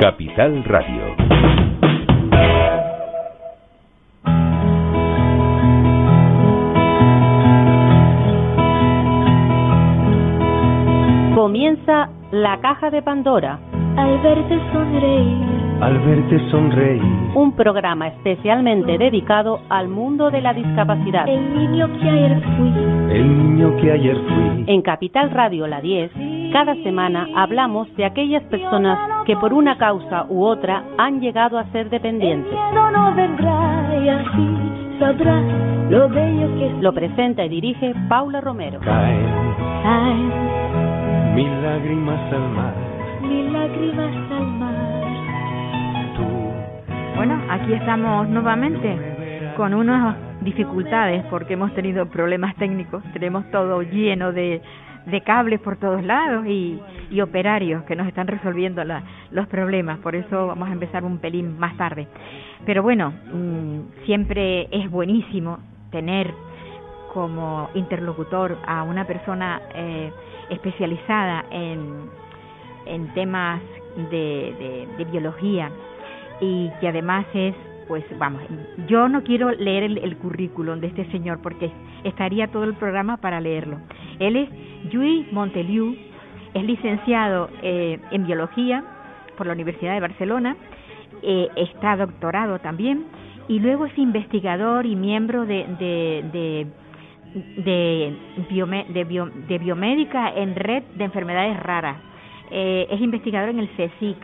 Capital Radio. Comienza la caja de Pandora. Al verte sonreír. Al verte sonreír. Un programa especialmente dedicado al mundo de la discapacidad. El niño que ayer fui. El niño que ayer fui. En Capital Radio La 10, cada semana hablamos de aquellas personas que por una causa u otra han llegado a ser dependientes. Lo presenta y dirige Paula Romero. Caen Caen mil lágrimas al mar. mil lágrimas al mar. Tú Bueno, aquí estamos nuevamente con unas dificultades porque hemos tenido problemas técnicos, tenemos todo lleno de, de cables por todos lados y, y operarios que nos están resolviendo la- los problemas, por eso vamos a empezar un pelín más tarde. Pero bueno, mm, siempre es buenísimo tener como interlocutor a una persona eh, especializada en, en temas de, de biología y que además es, pues vamos, yo no quiero leer el, currículum de este señor porque estaría todo el programa para leerlo. Él es Lluís Monteliu, es licenciado eh, en biología por la Universidad de Barcelona, eh, está doctorado también y luego es investigador y miembro de, de, de biomédica en red de enfermedades raras. Eh, es investigador en el CSIC.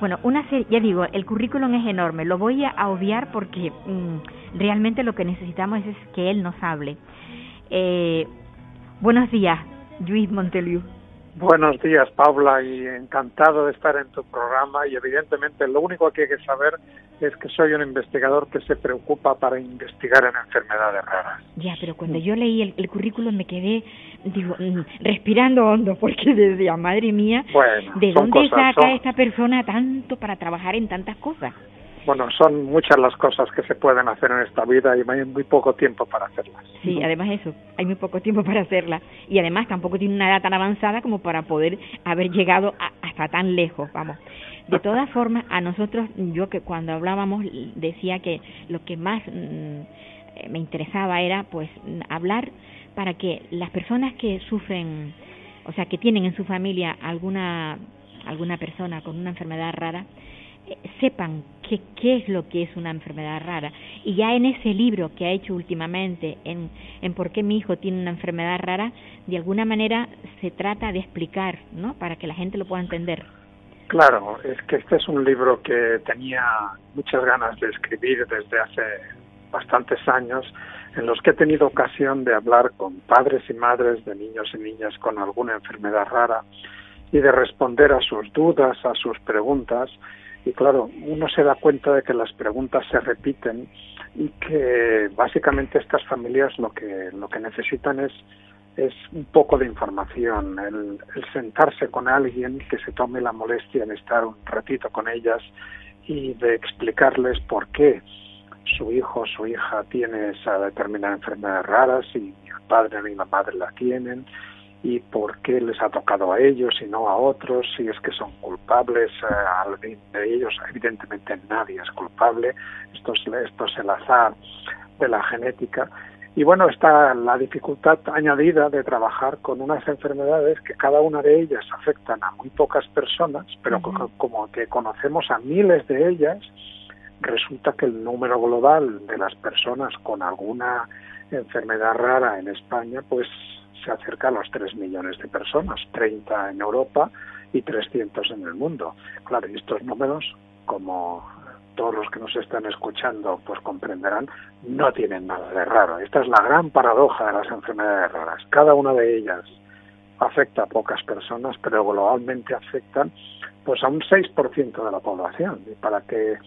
Bueno, una serie, ya digo, el currículum es enorme. Lo voy a obviar porque mm, realmente lo que necesitamos es que él nos hable. Eh, buenos días, Luis Monteliu. Buenos días, Paula, y encantado de estar en tu programa. Y evidentemente, lo único que hay que saber es que soy un investigador que se preocupa para investigar en enfermedades raras. Ya, pero cuando yo leí el, el currículum me quedé, digo, mm, respirando hondo porque decía, madre mía, Bueno, ¿de dónde cosas, saca son- esta persona tanto para trabajar en tantas cosas? Bueno, son muchas las cosas que se pueden hacer en esta vida y hay muy poco tiempo para hacerlas. Sí, además eso, hay muy poco tiempo para hacerla y además tampoco tiene una edad tan avanzada como para poder haber llegado a- hasta tan lejos, vamos. De todas formas, a nosotros, yo que cuando hablábamos decía que lo que más mm, me interesaba era pues hablar para que las personas que sufren, o sea, que tienen en su familia alguna alguna persona con una enfermedad rara, sepan qué, qué es lo que es una enfermedad rara. Y ya en ese libro que ha hecho últimamente, en, en por qué mi hijo tiene una enfermedad rara, de alguna manera se trata de explicar, ¿no? Para que la gente lo pueda entender. Claro, es que este es un libro que tenía muchas ganas de escribir desde hace bastantes años, en los que he tenido ocasión de hablar con padres y madres de niños y niñas con alguna enfermedad rara y de responder a sus dudas, a sus preguntas. Y claro, uno se da cuenta de que las preguntas se repiten y que básicamente estas familias lo que lo que necesitan es es un poco de información, el, el sentarse con alguien que se tome la molestia de estar un ratito con ellas y de explicarles por qué su hijo o su hija tiene esa determinada enfermedad rara, si el padre ni la madre la tienen, y por qué les ha tocado a ellos y no a otros, si es que son culpables, eh, alguien de ellos, evidentemente nadie es culpable, esto es, esto es el azar de la genética, y bueno, está la dificultad añadida de trabajar con unas enfermedades que cada una de ellas afectan a muy pocas personas, pero como que conocemos a miles de ellas, resulta que el número global de las personas con alguna enfermedad rara en España, pues se acerca a los 3 millones de personas, 30 en Europa y 300 en el mundo. Claro, y estos números, como todos los que nos están escuchando pues comprenderán, no tienen nada de raro. Esta es la gran paradoja de las enfermedades raras. Cada una de ellas afecta a pocas personas, pero globalmente afectan pues a un 6% de la población. Y para que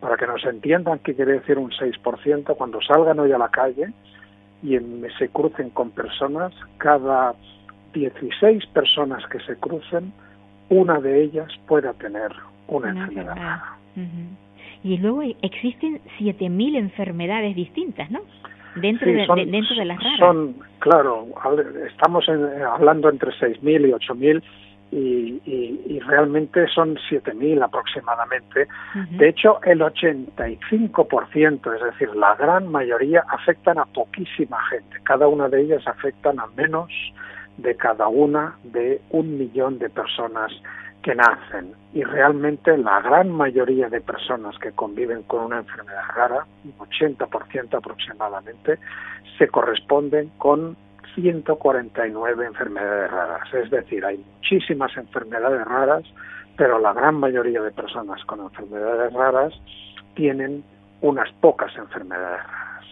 para que nos entiendan qué quiere decir un 6%, cuando salgan hoy a la calle y en- se crucen con personas, cada 16 personas que se crucen, una de ellas pueda tener una, Una enfermedad enfermedad. Y luego existen 7.000 enfermedades distintas, ¿no? Dentro, Sí, de, son- de- dentro de las raras. Son, claro, estamos en- hablando entre 6.000 y 8.000, y, y, realmente son 7.000 aproximadamente. De hecho, el 85%, es decir, la gran mayoría, afectan a poquísima gente. Cada una de ellas afectan a menos de cada una de un millón de personas que nacen. Y realmente la gran mayoría de personas que conviven con una enfermedad rara, un 80% aproximadamente, se corresponden con 149 enfermedades raras. Es decir, hay muchísimas enfermedades raras, pero la gran mayoría de personas con enfermedades raras tienen unas pocas enfermedades raras.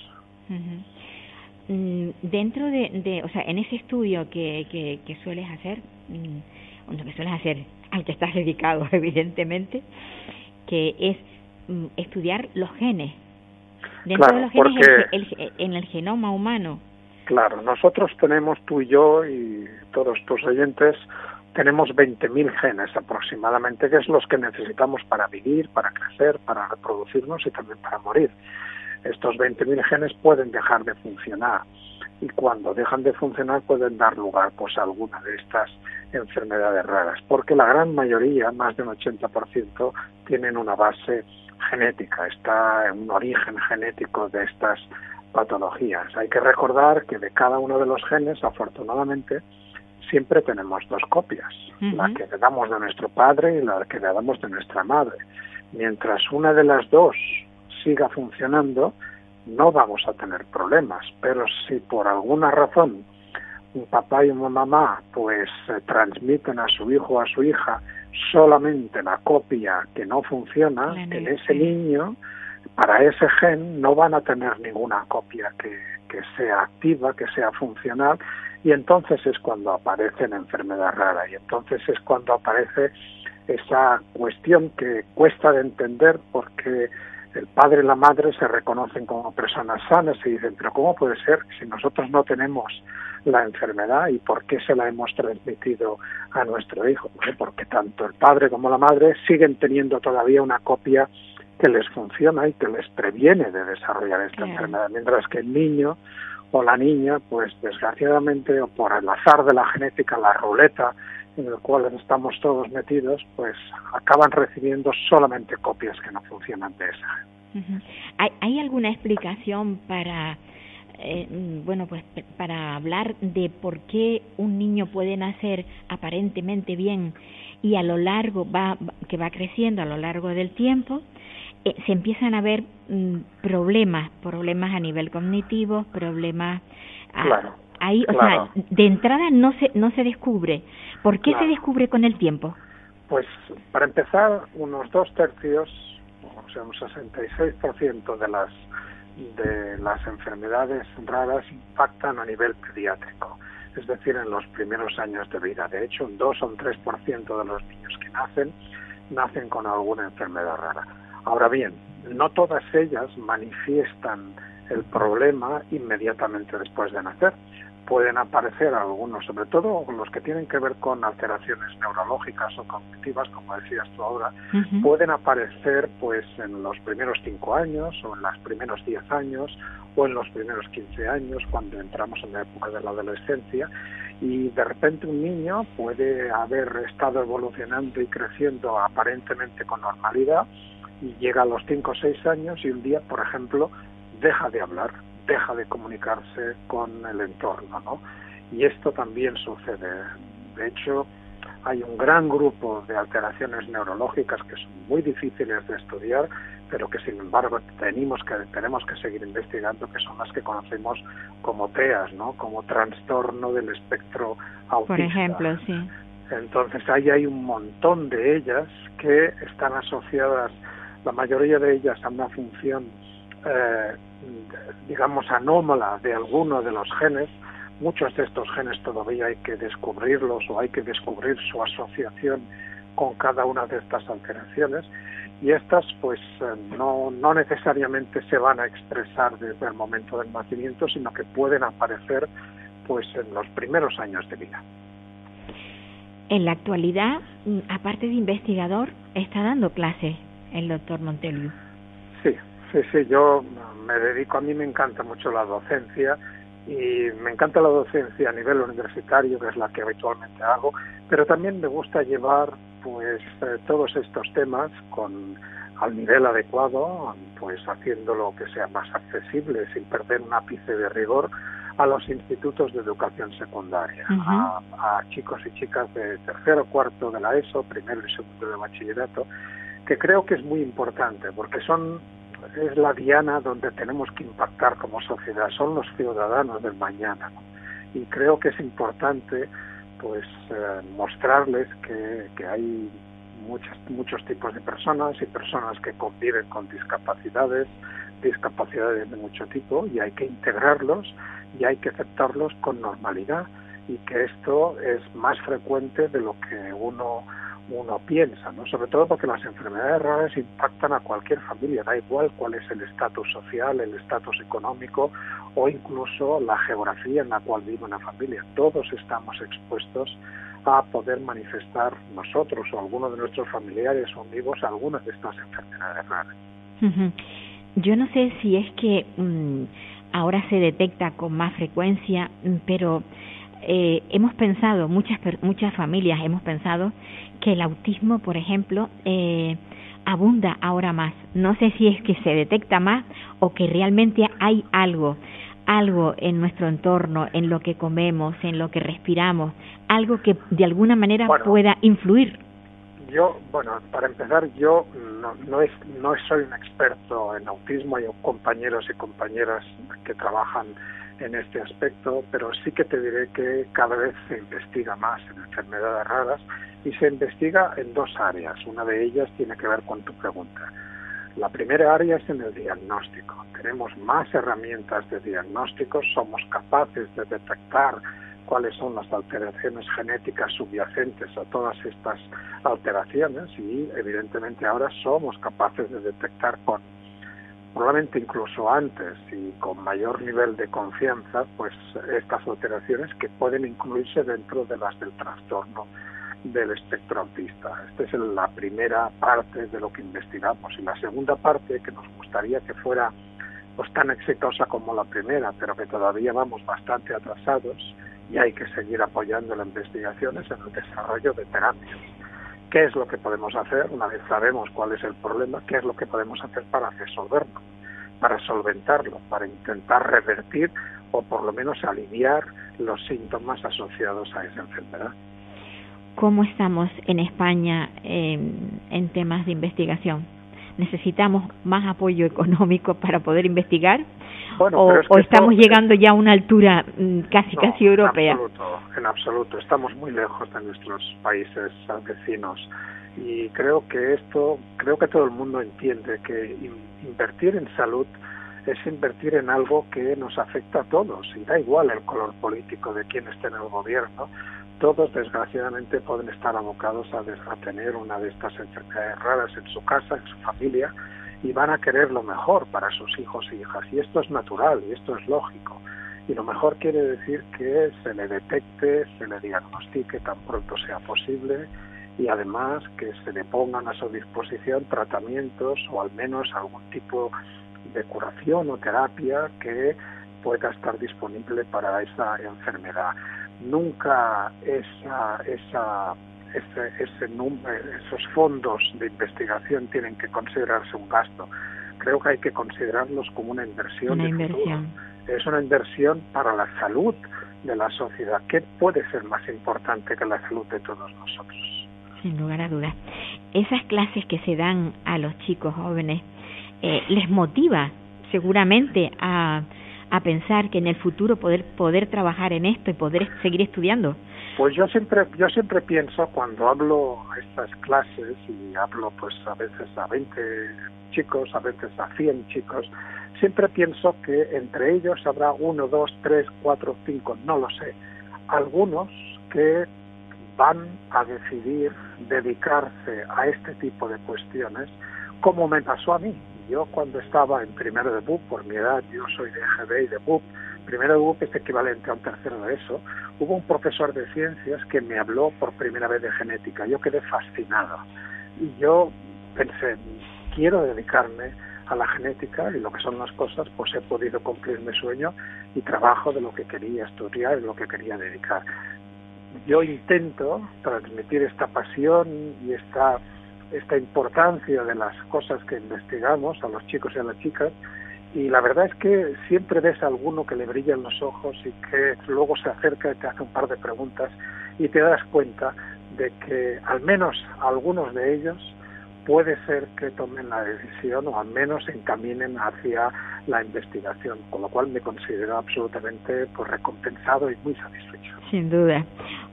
Mm, dentro de, o sea, en ese estudio que, que, sueles hacer, mm, que sueles hacer, al que estás dedicado, evidentemente, que es mm, estudiar los genes. Dentro de los genes, en el genoma humano, Claro, nosotros tenemos, tú y yo y todos tus oyentes, tenemos 20.000 genes aproximadamente, que es los que necesitamos para vivir, para crecer, para reproducirnos y también para morir. Estos 20.000 genes pueden dejar de funcionar y cuando dejan de funcionar pueden dar lugar pues a alguna de estas enfermedades raras, porque la gran mayoría, más de un 80%, tienen una base genética, está en un origen genético de estas patologías. Hay que recordar que de cada uno de los genes, afortunadamente, siempre tenemos dos copias, la que le damos de nuestro padre y la que le damos de nuestra madre. Mientras una de las dos siga funcionando, no vamos a tener problemas, pero si por alguna razón un papá y una mamá pues eh, transmiten a su hijo o a su hija solamente la copia que no funciona en ese niño, para ese gen no van a tener ninguna copia que, que sea activa, que sea funcional, y entonces es cuando aparece la enfermedad rara, y entonces es cuando aparece esa cuestión que cuesta de entender porque el padre y la madre se reconocen como personas sanas y dicen, pero ¿cómo puede ser si nosotros no tenemos la enfermedad y por qué se la hemos transmitido a nuestro hijo? porque tanto el padre como la madre siguen teniendo todavía una copia que les funciona y que les previene de desarrollar esta enfermedad, mientras que el niño o la niña, pues desgraciadamente o por el azar de la genética, la ruleta en el cual estamos todos metidos, pues acaban recibiendo solamente copias que no funcionan de esa. ¿Hay, ¿Hay alguna explicación para eh, bueno, pues para hablar de por qué un niño puede nacer aparentemente bien y a lo largo va que va creciendo a lo largo del tiempo eh, se empiezan a ver mm, problemas, problemas a nivel cognitivo, problemas ahí, o sea, de entrada no se no se descubre. ¿Por qué se descubre con el tiempo? Pues para empezar, unos dos tercios, o sea, un 66% de las de las enfermedades raras impactan a nivel pediátrico, es decir, en los primeros años de vida. De hecho, un 2 o un 3% de los niños que nacen nacen con alguna enfermedad rara. Ahora bien, no todas ellas manifiestan el problema inmediatamente después de nacer. Pueden aparecer algunos, sobre todo los que tienen que ver con alteraciones neurológicas o cognitivas, como decías tú ahora, pueden aparecer pues en los primeros cinco años o en los primeros diez años o en los primeros quince años cuando entramos en la época de la adolescencia y de repente un niño puede haber estado evolucionando y creciendo aparentemente con normalidad y llega a los 5 o 6 años y un día, por ejemplo, deja de hablar, deja de comunicarse con el entorno, ¿no? Y esto también sucede. De hecho, hay un gran grupo de alteraciones neurológicas que son muy difíciles de estudiar, pero que sin embargo tenemos que tenemos que seguir investigando, que son las que conocemos como TEAS, ¿no? Como trastorno del espectro autista. Por ejemplo, sí. Entonces ahí hay un montón de ellas que están asociadas la mayoría de ellas a una función, eh, digamos, anómala de alguno de los genes. Muchos de estos genes todavía hay que descubrirlos o hay que descubrir su asociación con cada una de estas alteraciones y estas pues eh, no, no necesariamente se van a expresar desde el momento del nacimiento, sino que pueden aparecer pues en los primeros años de vida. En la actualidad, mm, aparte de investigador, está dando clases el doctor Montelio. Sí, sí, sí, yo me dedico, a mí me encanta mucho la docencia y me encanta la docencia a nivel universitario, que es la que habitualmente hago, pero también me gusta llevar pues eh, todos estos temas con al nivel adecuado, pues haciendo lo que sea más accesible sin perder un ápice de rigor a los institutos de educación secundaria, a, a, chicos y chicas de tercero, cuarto de la ESO, primero y segundo de bachillerato, que creo que es muy importante porque son es la diana donde tenemos que impactar como sociedad, son los ciudadanos del mañana. Y creo que es importante pues eh, mostrarles que, que hay muchos, muchos tipos de personas y personas que conviven con discapacidades, discapacidades de mucho tipo, y hay que integrarlos y hay que aceptarlos con normalidad y que esto es más frecuente de lo que uno uno piensa, ¿no? Sobre todo porque las enfermedades raras impactan a cualquier familia, da igual cuál es el estatus social, el estatus económico o incluso la geografía en la cual vive una familia. Todos estamos expuestos a poder manifestar nosotros o algunos de nuestros familiares o amigos algunas de estas enfermedades raras. Yo no sé si es que mm, ahora se detecta con más frecuencia, mm, pero eh, hemos pensado, muchas, muchas familias hemos pensado que el autismo, por ejemplo, eh, abunda ahora más. No sé si es que se detecta más o que realmente hay algo, algo en nuestro entorno, en lo que comemos, en lo que respiramos, algo que de alguna manera pueda influir. Yo, bueno, para empezar, yo no, no, es, no soy un experto en autismo, hay compañeros y compañeras que trabajan en este aspecto, pero sí que te diré que cada vez se investiga más en enfermedades raras y se investiga en dos áreas. Una de ellas tiene que ver con tu pregunta. La primera área es en el diagnóstico. Tenemos más herramientas de diagnóstico, somos capaces de detectar cuáles son las alteraciones genéticas subyacentes a todas estas alteraciones y evidentemente ahora somos capaces de detectar con probablemente incluso antes y con mayor nivel de confianza, pues estas alteraciones que pueden incluirse dentro de las del trastorno del espectro autista. Esta es la primera parte de lo que investigamos y la segunda parte que nos gustaría que fuera pues tan exitosa como la primera, pero que todavía vamos bastante atrasados y hay que seguir apoyando las investigaciones en el desarrollo de terapias qué es lo que podemos hacer una vez sabemos cuál es el problema, qué es lo que podemos hacer para resolverlo, para solventarlo, para intentar revertir o por lo menos aliviar los síntomas asociados a esa enfermedad. ¿Cómo estamos en España en, en temas de investigación? ¿Necesitamos más apoyo económico para poder investigar? o, estamos llegando ya a una altura mm, casi casi europea. En absoluto, en absoluto, estamos muy lejos de nuestros países vecinos y creo que esto, creo que todo el mundo entiende que invertir en salud es invertir en algo que nos afecta a todos y da igual el color político de quien esté en el gobierno, todos desgraciadamente pueden estar abocados a, a tener una de estas enfermedades raras en su casa, en su familia y van a querer lo mejor para sus hijos e hijas. Y esto es natural y esto es lógico. Y lo mejor quiere decir que se le detecte, se le diagnostique tan pronto sea posible y además que se le pongan a su disposición tratamientos o al menos algún tipo de curación o terapia que pueda estar disponible para esa enfermedad. Nunca esa, esa ese, ese número, esos fondos de investigación tienen que considerarse un gasto. Creo que hay que considerarlos como una inversión. Una inversión. Es una inversión para la salud de la sociedad. ¿Qué puede ser más importante que la salud de todos nosotros? Sin lugar a dudas. Esas clases que se dan a los chicos jóvenes eh, les motiva seguramente a, a pensar que en el futuro poder poder trabajar en esto y poder seguir estudiando. Pues yo siempre, yo siempre pienso cuando hablo a estas clases y hablo pues a veces a 20 chicos, a veces a 100 chicos, siempre pienso que entre ellos habrá uno, dos, tres, cuatro, cinco, no lo sé, algunos que van a decidir dedicarse a este tipo de cuestiones como me pasó a mí. Yo cuando estaba en primero de BUP, por mi edad, yo soy de EGB y de BUP, primero de BUP es equivalente a un tercero de eso, hubo un profesor de ciencias que me habló por primera vez de genética. Yo quedé fascinado y yo pensé, quiero dedicarme a la genética y lo que son las cosas, pues he podido cumplir mi sueño y trabajo de lo que quería estudiar y lo que quería dedicar. Yo intento transmitir esta pasión y esta, esta importancia de las cosas que investigamos a los chicos y a las chicas y la verdad es que siempre ves a alguno que le brillan los ojos y que luego se acerca y te hace un par de preguntas y te das cuenta de que al menos algunos de ellos puede ser que tomen la decisión o al menos encaminen hacia la investigación, con lo cual me considero absolutamente pues, recompensado y muy satisfecho. Sin duda.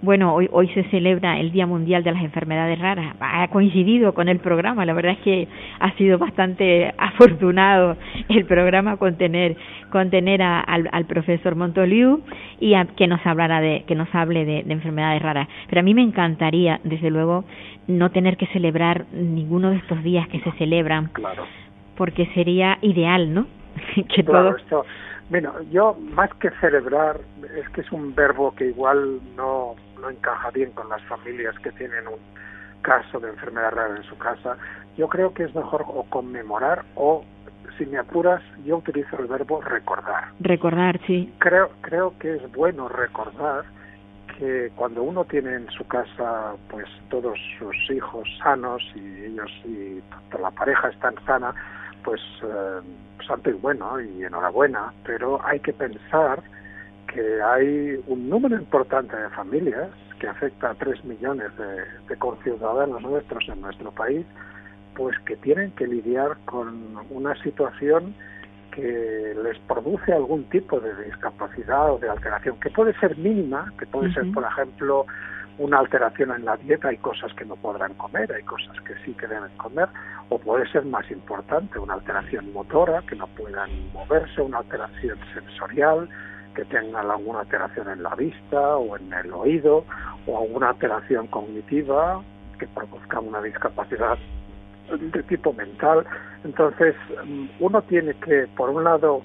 Bueno, hoy, hoy se celebra el Día Mundial de las Enfermedades Raras. Ha coincidido con el programa. La verdad es que ha sido bastante afortunado el programa con tener, con tener al, al, profesor Montoliu y a, que nos hablara de, que nos hable de, de enfermedades raras. Pero a mí me encantaría, desde luego, no tener que celebrar ninguno de estos días que se celebran. Claro. Porque sería ideal, ¿no? que claro, todo. Esto, bueno, yo más que celebrar, es que es un verbo que igual no, no encaja bien con las familias que tienen un caso de enfermedad rara en su casa. Yo creo que es mejor o conmemorar o, si me apuras, yo utilizo el verbo recordar. Recordar, sí. Creo, creo que es bueno recordar que cuando uno tiene en su casa pues todos sus hijos sanos y ellos y la pareja están sana, pues eh, santo y bueno y enhorabuena, pero hay que pensar que hay un número importante de familias que afecta a tres millones de, de conciudadanos nuestros en nuestro país, pues que tienen que lidiar con una situación que les produce algún tipo de discapacidad o de alteración, que puede ser mínima, que puede ser, por ejemplo, una alteración en la dieta, hay cosas que no podrán comer, hay cosas que sí que deben comer, o puede ser más importante, una alteración motora, que no puedan moverse, una alteración sensorial, que tengan alguna alteración en la vista o en el oído, o alguna alteración cognitiva que produzca una discapacidad de tipo mental. Entonces, uno tiene que, por un lado,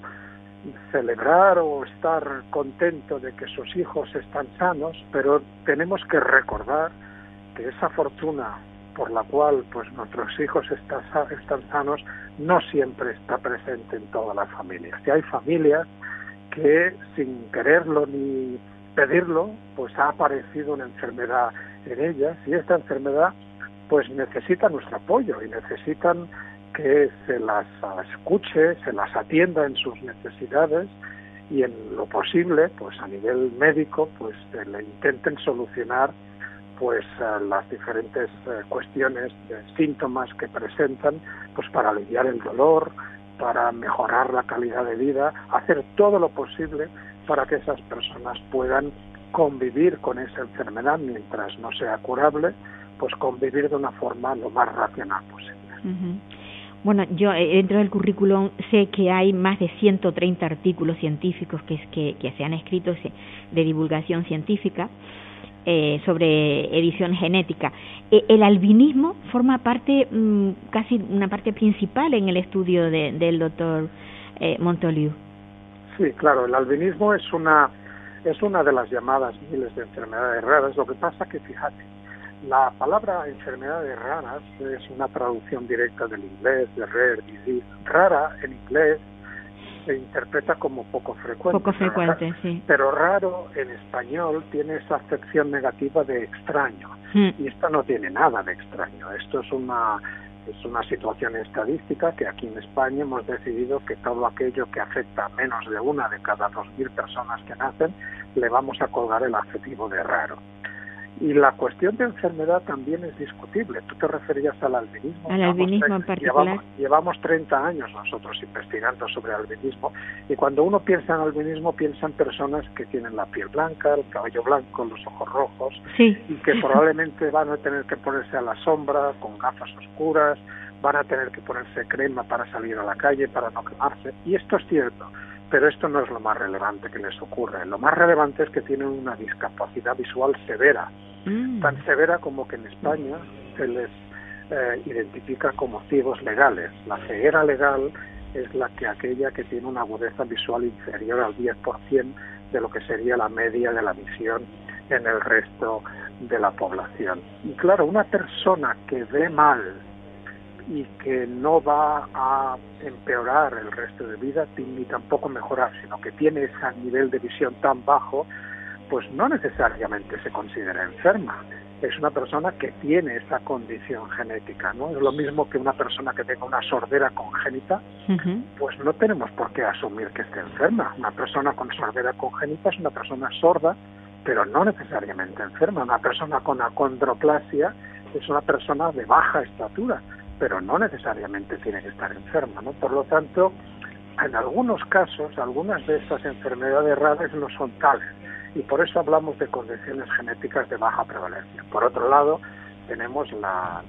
celebrar o estar contento de que sus hijos están sanos, pero tenemos que recordar que esa fortuna por la cual pues nuestros hijos están, están sanos no siempre está presente en todas las familias. Y hay familias que sin quererlo ni pedirlo, pues ha aparecido una enfermedad en ellas y esta enfermedad pues necesitan nuestro apoyo y necesitan que se las escuche, se las atienda en sus necesidades y en lo posible, pues a nivel médico, pues le intenten solucionar pues las diferentes eh, cuestiones, síntomas que presentan, pues para aliviar el dolor, para mejorar la calidad de vida, hacer todo lo posible para que esas personas puedan convivir con esa enfermedad mientras no sea curable pues convivir de una forma lo más racional posible. Bueno, yo eh, dentro del currículum sé que hay más de 130 artículos científicos que, que, que se han escrito de divulgación científica eh, sobre edición genética. Eh, el albinismo forma parte, mm, casi una parte principal en el estudio de, del doctor eh, Montoliu. Sí, claro, el albinismo es una, es una de las llamadas miles de enfermedades raras. Lo que pasa que, fíjate, la palabra enfermedades raras es una traducción directa del inglés, de rare disease. Rara en inglés se interpreta como poco frecuente. Poco frecuente, sí. Pero raro en español tiene esa acepción negativa de extraño. Mm. Y esto no tiene nada de extraño. Esto es una es una situación estadística que aquí en España hemos decidido que todo aquello que afecta a menos de una de cada dos mil personas que nacen le vamos a colgar el adjetivo de raro. Y la cuestión de enfermedad también es discutible. Tú te referías al albinismo. Al albinismo en particular. Llevamos, llevamos 30 años nosotros investigando sobre albinismo y cuando uno piensa en albinismo piensa en personas que tienen la piel blanca, el cabello blanco, los ojos rojos sí. y que probablemente van a tener que ponerse a la sombra con gafas oscuras, van a tener que ponerse crema para salir a la calle, para no quemarse. Y esto es cierto pero esto no es lo más relevante que les ocurre. Lo más relevante es que tienen una discapacidad visual severa, Mm. tan severa como que en España se les eh, identifica como ciegos legales. La ceguera legal es la que aquella que tiene una agudeza visual inferior al 10% de lo que sería la media de la visión en el resto de la población. Y claro, una persona que ve mal, y que no va a empeorar el resto de vida ni tampoco mejorar, sino que tiene ese nivel de visión tan bajo, pues no necesariamente se considera enferma. Es una persona que tiene esa condición genética, ¿no? Es lo mismo que una persona que tenga una sordera congénita, pues no tenemos por qué asumir que esté enferma. Una persona con sordera congénita es una persona sorda, pero no necesariamente enferma. Una persona con acondroplasia es una persona de baja estatura, pero no necesariamente tiene que estar enferma, ¿no? Por lo tanto, en algunos casos, algunas de estas enfermedades raras no son tales y por eso hablamos de condiciones genéticas de baja prevalencia. Por otro lado, tenemos la,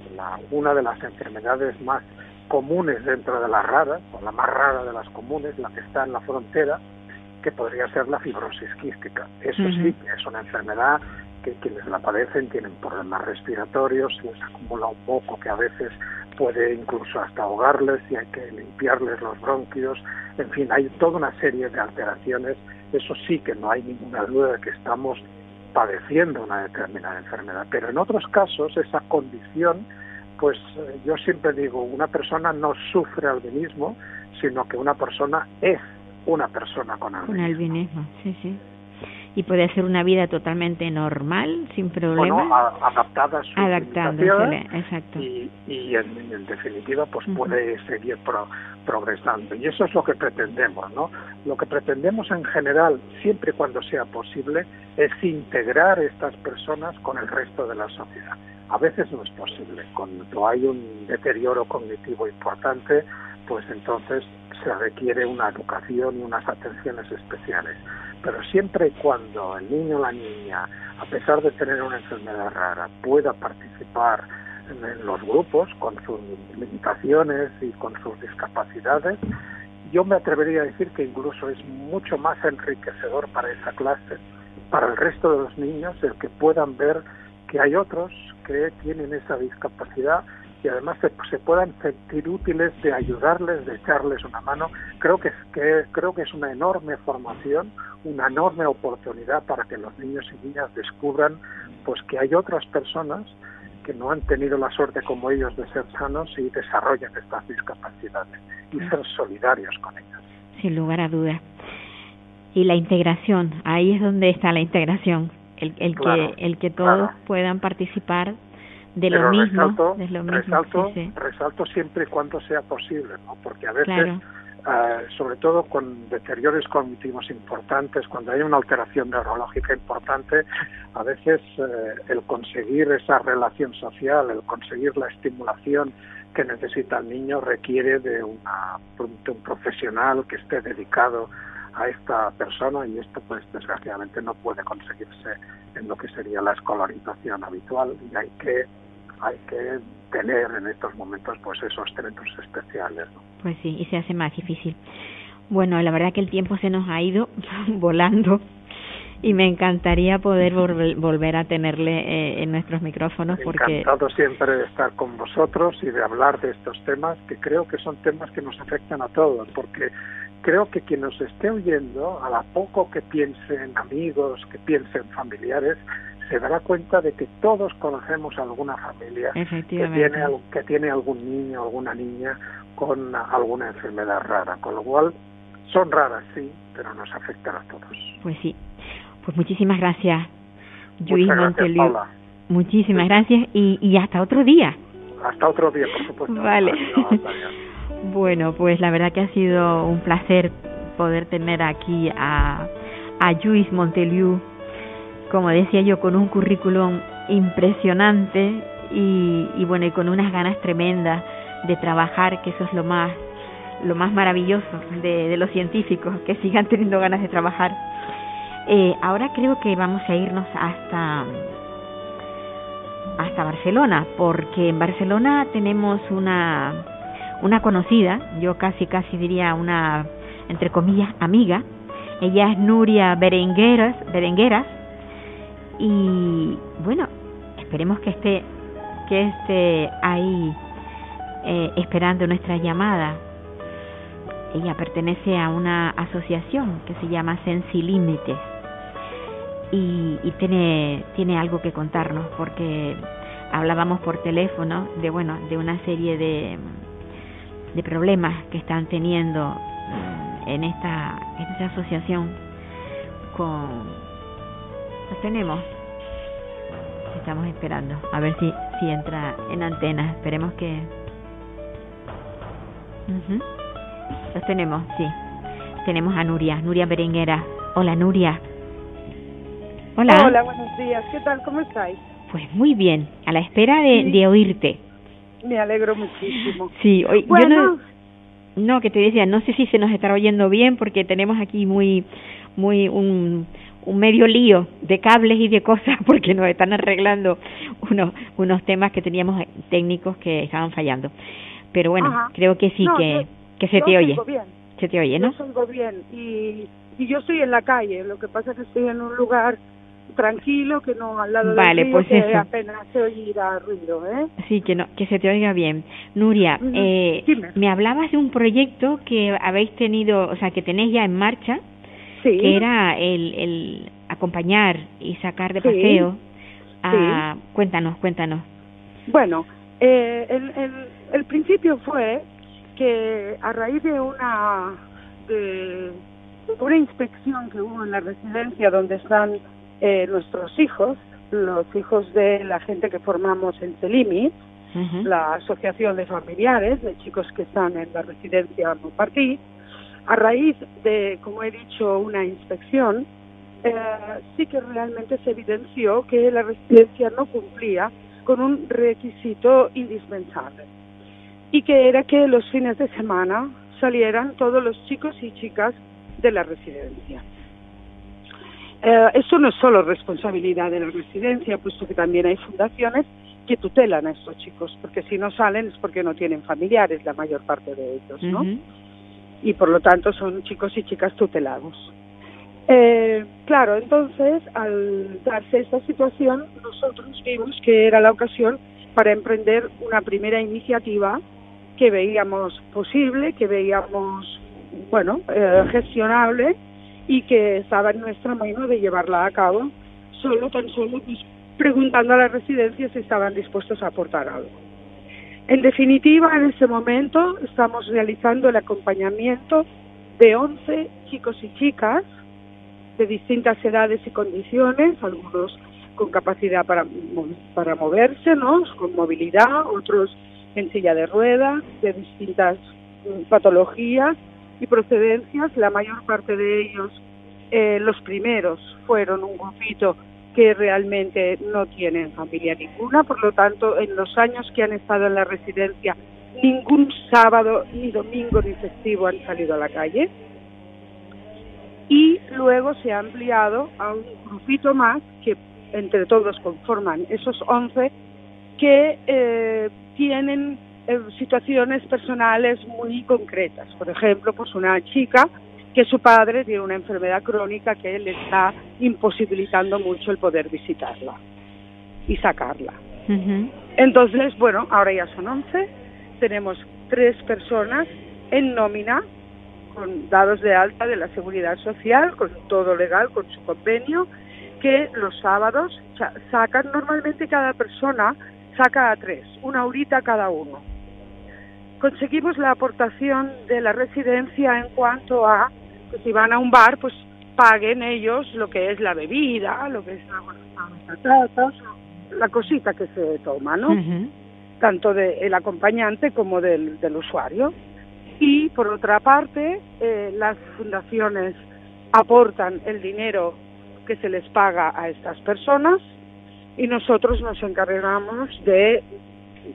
una de las enfermedades más comunes dentro de las raras, o la más rara de las comunes, la que está en la frontera, que podría ser la fibrosis quística. Eso sí, es una enfermedad que quienes la padecen tienen problemas respiratorios, les acumula un poco que a veces puede incluso hasta ahogarles y hay que limpiarles los bronquios, en fin, hay toda una serie de alteraciones, eso sí que no hay ninguna duda de que estamos padeciendo una determinada enfermedad, pero en otros casos esa condición, pues eh, yo siempre digo, una persona no sufre albinismo, sino que una persona es una persona con albinismo. Con albinismo, sí, sí y puede hacer una vida totalmente normal, sin problemas. Bueno, adaptada a su exacto. Y, y en, definitiva, pues puede seguir progresando. Y eso es lo que pretendemos, ¿no? Lo que pretendemos en general, siempre y cuando sea posible, es integrar estas personas con el resto de la sociedad. A veces no es posible. Cuando hay un deterioro cognitivo importante, pues entonces se requiere una educación y unas atenciones especiales pero siempre y cuando el niño o la niña, a pesar de tener una enfermedad rara, pueda participar en los grupos con sus limitaciones y con sus discapacidades, yo me atrevería a decir que incluso es mucho más enriquecedor para esa clase, para el resto de los niños, el que puedan ver que hay otros que tienen esa discapacidad y además se, se, puedan sentir útiles de ayudarles, de echarles una mano. Creo que, que, creo que es una enorme formación, una enorme oportunidad para que los niños y niñas descubran pues que hay otras personas que no han tenido la suerte como ellos de ser sanos y desarrollan estas discapacidades y ser solidarios con ellas. Sin lugar a dudas. Y la integración, ahí es donde está la integración, el, el que el que todos puedan participar de lo mismo, resalto, de lo mismo resalto, siempre y cuando sea posible, ¿no? porque a veces, eh, sobre todo con deterioros cognitivos importantes, cuando hay una alteración neurológica importante, a veces eh, el conseguir esa relación social, el conseguir la estimulación que necesita el niño requiere de, una, de un profesional que esté dedicado a esta persona y esto pues desgraciadamente no puede conseguirse en lo que sería la escolarización habitual y hay que hay que tener en estos momentos pues esos centros especiales. Pues sí, y se hace más difícil. Bueno, la verdad que el tiempo se nos ha ido volando y me encantaría poder volver a tenerle eh, en nuestros micrófonos porque encantado siempre de estar con vosotros y de hablar de estos temas que creo que son temas que nos afectan a todos porque creo que quien nos esté oyendo a la poco que piensen amigos que piensen familiares se dará cuenta de que todos conocemos alguna familia que tiene, que tiene algún niño alguna niña con alguna enfermedad rara, con lo cual son raras, sí, pero nos afectan a todos. Pues sí. Pues muchísimas gracias, Luis Monteliu. Muchísimas gracias y, y hasta otro día. Hasta otro día, por supuesto. Vale. bueno, pues la verdad que ha sido un placer poder tener aquí a, a Luis Monteliu como decía yo, con un currículum impresionante y, y, bueno, y con unas ganas tremendas de trabajar, que eso es lo más, lo más maravilloso de, de los científicos, que sigan teniendo ganas de trabajar. Eh, ahora creo que vamos a irnos hasta hasta Barcelona, porque en Barcelona tenemos una una conocida, yo casi casi diría una entre comillas amiga. Ella es Nuria Berengueras, Berengueras y bueno, esperemos que esté, que esté ahí eh, esperando nuestra llamada. Ella pertenece a una asociación que se llama Sensi Límites y, y tiene, tiene algo que contarnos porque hablábamos por teléfono de bueno de una serie de, de problemas que están teniendo mm, en esta, en esta asociación con los tenemos. Estamos esperando a ver si si entra en antena. Esperemos que los tenemos sí. Tenemos a Nuria Nuria Berenguera. Hola Nuria. Hola. Hola buenos días. Qué tal cómo estáis pues muy bien, a la espera de, de oírte. Me alegro muchísimo. Sí, hoy, bueno. no, que te decía, no sé si se nos estará oyendo bien porque tenemos aquí muy, muy un, un medio lío de cables y de cosas porque nos están arreglando unos, unos temas que teníamos técnicos que estaban fallando. Pero bueno, creo que sí, que, que se te oye. Bien. Se te oye, ¿no? Yo bien y, y yo estoy en la calle, lo que pasa es que estoy en un lugar tranquilo, que no al lado vale, del pues que apenas se oirá ruido, ¿eh? Sí, que no, que se te oiga bien. Nuria, eh, me hablabas de un proyecto que habéis tenido, o sea, que tenéis ya en marcha, que era el, el acompañar y sacar de paseo. A, Cuéntanos, cuéntanos. Bueno, eh, el, el, el principio fue que a raíz de una de una inspección que hubo en la residencia donde están eh, nuestros hijos, los hijos de la gente que formamos en Celimi, la asociación de familiares de chicos que están en la residencia Montpartí, a raíz de, como he dicho, una inspección, eh, sí que realmente se evidenció que la residencia no cumplía con un requisito indispensable y que era que los fines de semana salieran todos los chicos y chicas de la residencia. Eh, eso no es solo responsabilidad de la residencia, puesto que también hay fundaciones que tutelan a estos chicos, porque si no salen es porque no tienen familiares, la mayor parte de ellos, ¿no? Y por lo tanto son chicos y chicas tutelados. Eh, claro, entonces, al darse esta situación, nosotros vimos que era la ocasión para emprender una primera iniciativa que veíamos posible, que veíamos, bueno, eh, gestionable y que estaba en nuestra mano de llevarla a cabo, solo tan solo pues, preguntando a las residencias si estaban dispuestos a aportar algo. En definitiva, en este momento estamos realizando el acompañamiento de 11 chicos y chicas de distintas edades y condiciones, algunos con capacidad para, para moverse, ¿no? con movilidad, otros en silla de ruedas, de distintas mm, patologías y procedencias, la mayor parte de ellos, eh, los primeros, fueron un grupito que realmente no tienen familia ninguna, por lo tanto, en los años que han estado en la residencia, ningún sábado, ni domingo, ni festivo han salido a la calle. Y luego se ha ampliado a un grupito más que entre todos conforman esos 11 que eh, tienen eh, situaciones personales muy concretas. Por ejemplo, pues una chica que su padre tiene una enfermedad crónica que le está imposibilitando mucho el poder visitarla y sacarla. Entonces, bueno, ahora ya son 11, tenemos tres personas en nómina con dados de alta de la seguridad social, con todo legal, con su convenio, que los sábados sacan normalmente cada persona saca a tres, una horita cada uno conseguimos la aportación de la residencia en cuanto a que si van a un bar, pues paguen ellos lo que es la bebida, lo que es la, la cosita que se toma, ¿no? Tanto del acompañante como del, del usuario. Y por otra parte, eh, las fundaciones aportan el dinero que se les paga a estas personas y nosotros nos encargamos de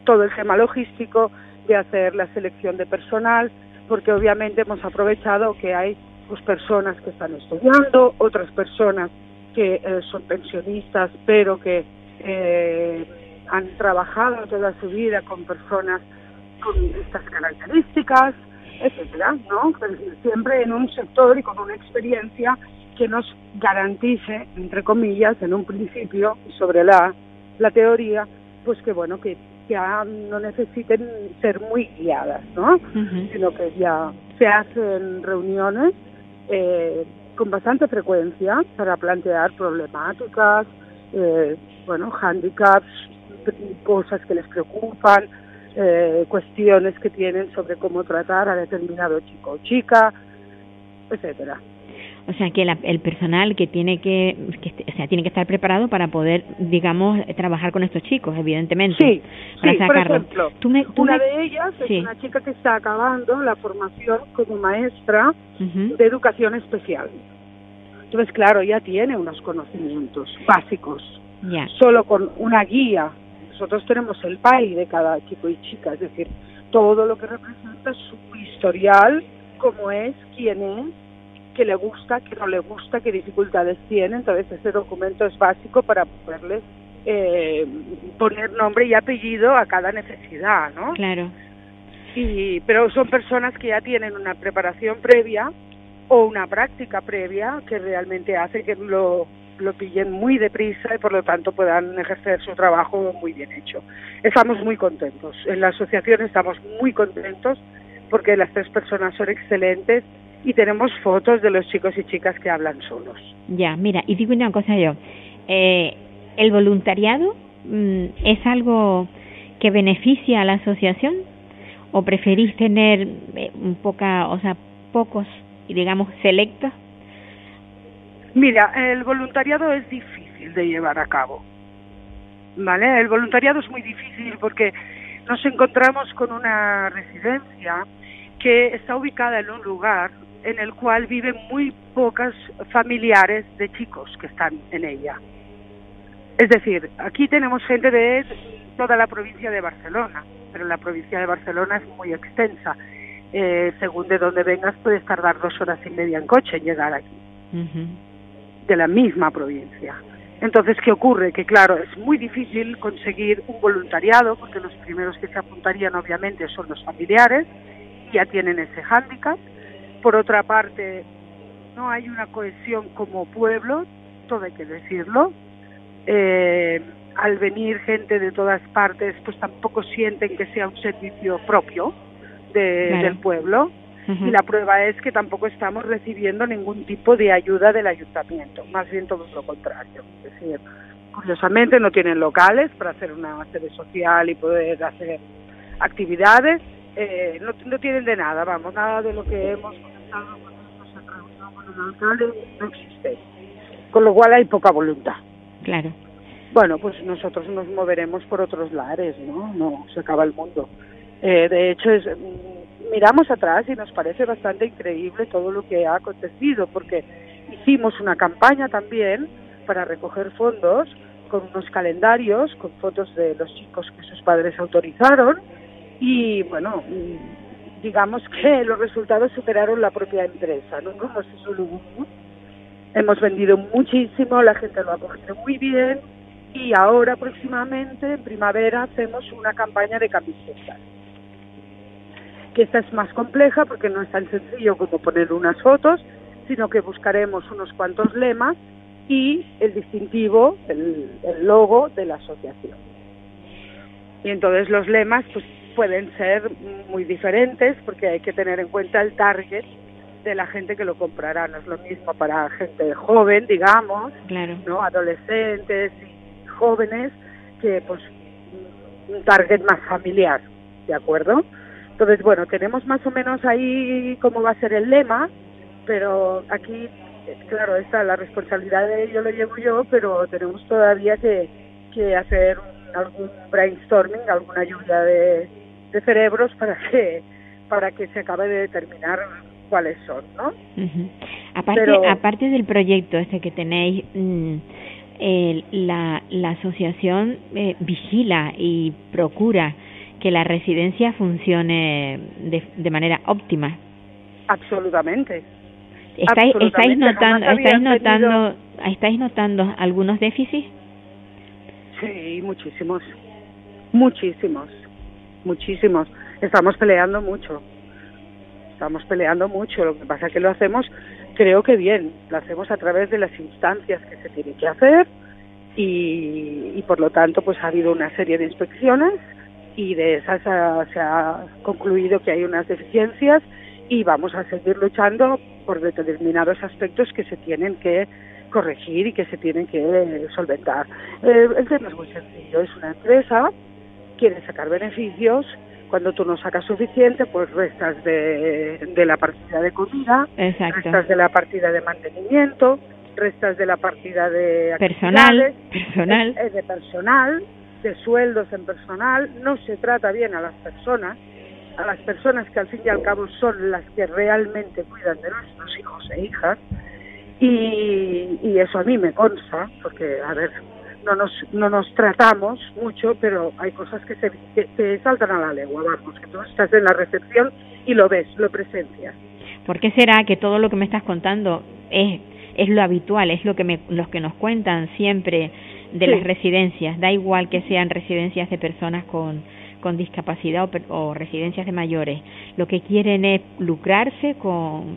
todo el tema logístico, de hacer la selección de personal, porque obviamente hemos aprovechado que hay pues, personas que están estudiando, otras personas que eh, son pensionistas, pero que eh, han trabajado toda su vida con personas con estas características, etcétera, ¿no? siempre en un sector y con una experiencia que nos garantice, entre comillas, en un principio, sobre la, la teoría, pues que bueno, que ya no necesiten ser muy guiadas, ¿no? Sino que ya se hacen reuniones eh, con bastante frecuencia para plantear problemáticas eh, bueno, handicaps, cosas que les preocupan, eh, cuestiones que tienen sobre cómo tratar a determinado chico o chica, etcétera. O sea, que la, el personal que tiene que, que, o sea, tiene que estar preparado para poder, digamos, trabajar con estos chicos, evidentemente. Sí, para sí por ejemplo, Tú me- tú una me- de ellas es una chica que está acabando la formación como maestra de educación especial. Entonces, claro, ya tiene unos conocimientos básicos, Ya. solo con una guía. Nosotros tenemos el PAI de cada chico y chica, es decir, todo lo que representa su historial, cómo es, quién es, qué le gusta, qué no le gusta, qué dificultades tiene. Entonces, ese documento es básico para poderles eh, poner nombre y apellido a cada necesidad, ¿no? Claro. y pero son personas que ya tienen una preparación previa o una práctica previa que realmente hace que lo lo pillen muy deprisa y por lo tanto puedan ejercer su trabajo muy bien hecho. Estamos muy contentos. En la asociación estamos muy contentos porque las tres personas son excelentes y tenemos fotos de los chicos y chicas que hablan solos. Ya, mira, y digo una cosa yo. Eh, ¿El voluntariado mm, es algo que beneficia a la asociación? ¿O preferís tener eh, un poca, o sea, pocos, digamos, selectos? Mira, el voluntariado es difícil de llevar a cabo. ¿Vale? El voluntariado es muy difícil porque nos encontramos con una residencia que está ubicada en un lugar en el cual viven muy pocas familiares de chicos que están en ella. Es decir, aquí tenemos gente de toda la provincia de Barcelona, pero la provincia de Barcelona es muy extensa. Eh, según de dónde vengas, puedes tardar dos horas y media en coche en llegar aquí de la misma provincia. Entonces, ¿qué ocurre? Que claro, es muy difícil conseguir un voluntariado porque los primeros que se apuntarían obviamente son los familiares, ya tienen ese hándicap. Por otra parte, no hay una cohesión como pueblo, todo hay que decirlo. Eh, al venir gente de todas partes, pues tampoco sienten que sea un servicio propio de- del pueblo y la prueba es que tampoco estamos recibiendo ningún tipo de ayuda del ayuntamiento, más bien todo lo contrario. Es decir, curiosamente no tienen locales para hacer una sede social y poder hacer actividades, eh, no, no tienen de nada, vamos, nada de lo que hemos comentado con el alcalde no existe, con lo cual hay poca voluntad. Claro. Bueno, pues nosotros nos moveremos por otros lares, ¿no? No se acaba el mundo. Eh, de hecho, es, mm, miramos atrás y nos parece bastante increíble todo lo que ha acontecido, porque hicimos una campaña también para recoger fondos con unos calendarios, con fotos de los chicos que sus padres autorizaron y, bueno, digamos que los resultados superaron la propia empresa, ¿no? Como se suele. Hemos vendido muchísimo, la gente lo ha cogido muy bien y ahora próximamente en primavera hacemos una campaña de camisetas. Que esta es más compleja porque no es tan sencillo como poner unas fotos, sino que buscaremos unos cuantos lemas y el distintivo, el, el logo de la asociación. Y entonces los lemas pues pueden ser muy diferentes porque hay que tener en cuenta el target de la gente que lo comprará. No es lo mismo para gente joven, digamos, Claro. ¿no? Adolescentes y jóvenes que pues un target más familiar, ¿de acuerdo? Entonces, bueno, tenemos más o menos ahí cómo va a ser el lema, pero aquí, claro, está la responsabilidad de ello lo llevo yo, pero tenemos todavía que, que hacer algún brainstorming, alguna lluvia de, de cerebros para que para que se acabe de determinar cuáles son, ¿no? Aparte, Pero- aparte del proyecto este que tenéis, mm, el- la, la asociación eh, vigila y procura que la residencia funcione de, de manera óptima. Absolutamente. ¿Estáis, estáis notando, estáis notando, estáis notando algunos déficits? Sí, muchísimos, muchísimos, muchísimos. Estamos peleando mucho, estamos peleando mucho. Lo que pasa es que lo hacemos, creo que bien, lo hacemos a través de las instancias que se tienen que hacer y, y por lo tanto pues ha habido una serie de inspecciones y de esas ha- se ha concluido que hay unas deficiencias y vamos a seguir luchando por determinados aspectos que se tienen que corregir y que se tienen que solventar. Eh, el tema es muy sencillo, es una empresa, quiere sacar beneficios, cuando tú no sacas suficiente, pues restas de, de la partida de comida, Exacto. restas de la partida de mantenimiento, restas de la partida de Personal, personal. eh, de personal, de sueldos en personal, no se trata bien a las personas, a las personas que al fin y al cabo son las que realmente cuidan de nuestros hijos e hijas, y, y eso a mí me consta, porque, a ver, no nos, no nos tratamos mucho, pero hay cosas que se que, que saltan a la legua, vamos, que tú estás en la recepción y lo ves, lo presencias. ¿Por qué será que todo lo que me estás contando es es lo habitual, es lo que me, los que nos cuentan siempre de Sí. las residencias? Da igual que sean residencias de personas con con discapacidad o, o residencias de mayores. Lo que quieren es lucrarse con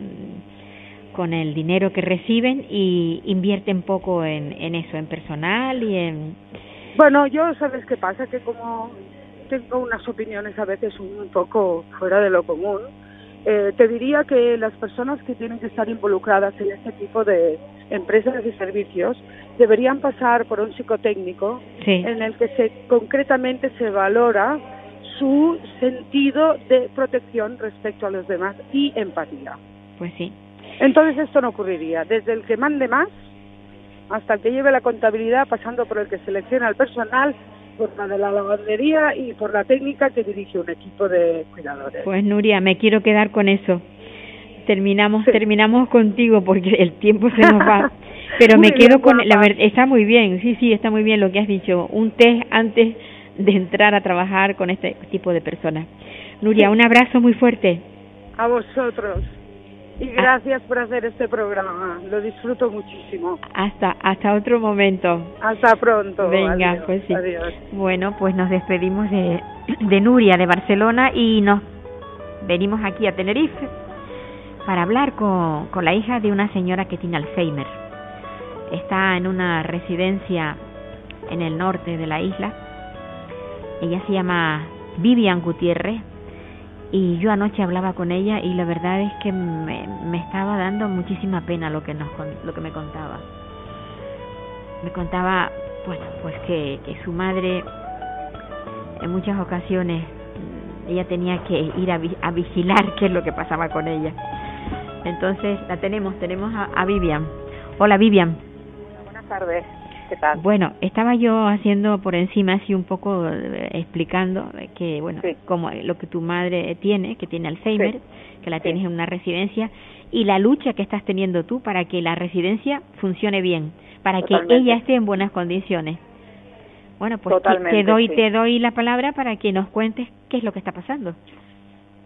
con el dinero que reciben y invierten poco en, en eso, en personal y en... Bueno, yo, ¿sabes qué pasa? Que como tengo unas opiniones a veces un poco fuera de lo común, eh, te diría que las personas que tienen que estar involucradas en este tipo de empresas y servicios deberían pasar por un psicotécnico Sí, en el que se concretamente se valora su sentido de protección respecto a los demás y empatía. pues sí. Entonces esto no ocurriría. Desde el que mande más hasta el que lleve la contabilidad, pasando por el que selecciona el personal, por la de la lavandería y por la técnica que dirige un equipo de cuidadores. Pues Nuria, me quiero quedar con eso. Terminamos, Sí. terminamos contigo porque el tiempo se nos va. Pero me quedo bien, con la verdad, está muy bien, sí, sí, está muy bien lo que has dicho. Un test antes de entrar a trabajar con este tipo de personas. Nuria, un abrazo muy fuerte. A vosotros. Y gracias por hacer este programa. Lo disfruto muchísimo. Hasta hasta otro momento. Hasta pronto. Venga, Adiós, pues sí. Adiós. Bueno, pues nos despedimos de, de Nuria de Barcelona y nos venimos aquí a Tenerife para hablar con, con la hija de una señora que tiene Alzheimer. Está en una residencia en el norte de la isla. Ella se llama Vivian Gutiérrez y yo anoche hablaba con ella y la verdad es que me, me estaba dando muchísima pena lo que nos lo que me contaba. Me contaba bueno pues que, que su madre en muchas ocasiones mm, ella tenía que ir a, a vigilar qué es lo que pasaba con ella. Entonces la tenemos tenemos a, a Vivian. Hola Vivian. Buenas tardes, ¿qué tal? bueno estaba yo haciendo por encima así un poco eh, explicando que bueno Sí. como lo que tu madre tiene que tiene Alzheimer Sí. que la Sí. tienes en una residencia y la lucha que estás teniendo tú para que la residencia funcione bien para que ella esté en buenas condiciones bueno pues te- doy te doy la palabra para que nos cuentes qué es lo que está pasando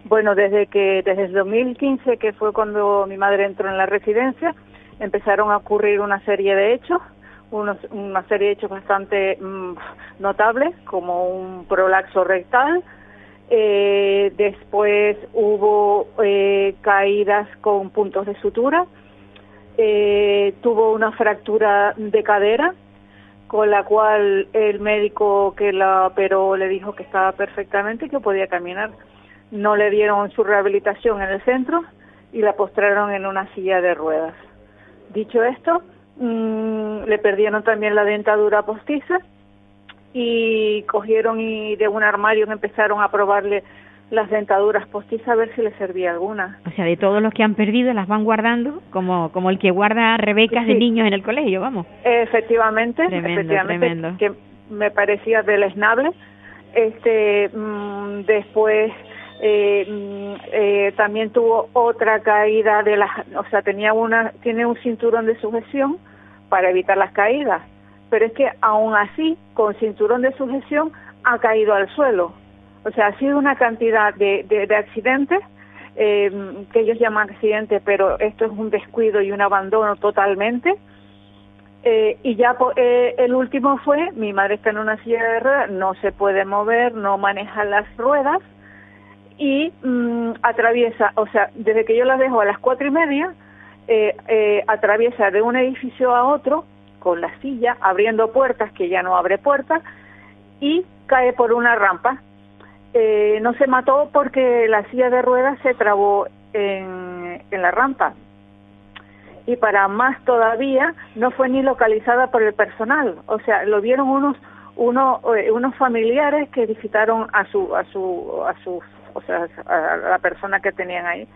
Bueno, desde que desde el 2015, que fue cuando mi madre entró en la residencia, empezaron a ocurrir una serie de hechos, unos, una serie de hechos bastante mm, notables, como un prolaxo rectal. Eh, después hubo eh, caídas con puntos de sutura. Eh, tuvo una fractura de cadera, con la cual el médico que la operó le dijo que estaba perfectamente que podía caminar. No le dieron su rehabilitación en el centro y la postraron en una silla de ruedas. Dicho esto, mm, le perdieron también la dentadura postiza y cogieron y de un armario empezaron a probarle las dentaduras postizas a ver si le servía alguna. o sea de todos los que han perdido las van guardando como como el que guarda rebecas de niños en el colegio vamos Efectivamente, Tremendo, efectivamente, tremendo. que me parecía deleznable. Este, mm, después eh, mm, eh, también tuvo otra caída de las, o sea, tenía una, tiene un cinturón de sujeción para evitar las caídas, pero es que aún así, con cinturón de sujeción, ha caído al suelo. O sea, ha sido una cantidad de, de, de accidentes eh, que ellos llaman accidentes, pero esto es un descuido y un abandono totalmente. Eh, y ya eh, el último fue, mi madre está en una silla de ruedas, no se puede mover, no maneja las ruedas y mm, atraviesa, o sea, desde que yo la dejo a las cuatro y media, eh, eh, atraviesa de un edificio a otro con la silla, abriendo puertas que ya no abre puertas y cae por una rampa. Eh, no se mató porque la silla de ruedas se trabó en, en la rampa y para más todavía no fue ni localizada por el personal, o sea, lo vieron unos uno, eh, unos familiares que visitaron a su a su a su o sea, a la persona que tenían ahí.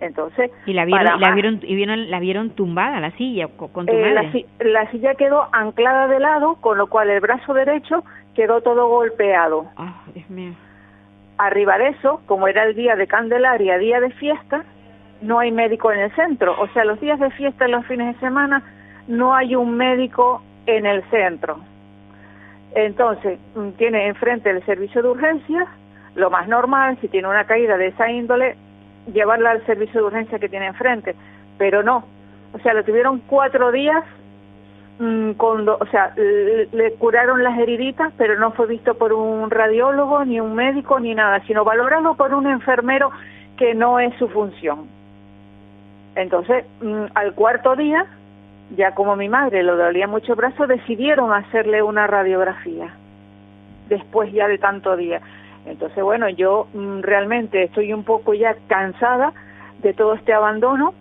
Entonces, y la vieron, la vieron y vieron la vieron tumbada la silla con, tu eh, madre. La, silla quedó anclada de lado, con lo cual el brazo derecho quedó todo golpeado. Ah, Dios mío. Arriba de eso, como era el día de Candelaria, día de fiesta, no hay médico en el centro. O sea, los días de fiesta y los fines de semana no hay un médico en el centro. Entonces, mm, tiene enfrente el servicio de urgencias, lo más normal, si tiene una caída de esa índole, llevarla al servicio de urgencia que tiene enfrente, pero no. O sea, lo tuvieron cuatro días, mm, con o sea, le, curaron las heriditas, pero no fue visto por un radiólogo, ni un médico, ni nada, sino valorado por un enfermero que no es su función. Entonces, mm, al cuarto día, ya como mi madre lo dolía mucho el brazo, decidieron hacerle una radiografía, después ya de tanto día. Entonces, bueno, yo mm, realmente estoy un poco ya cansada de todo este abandono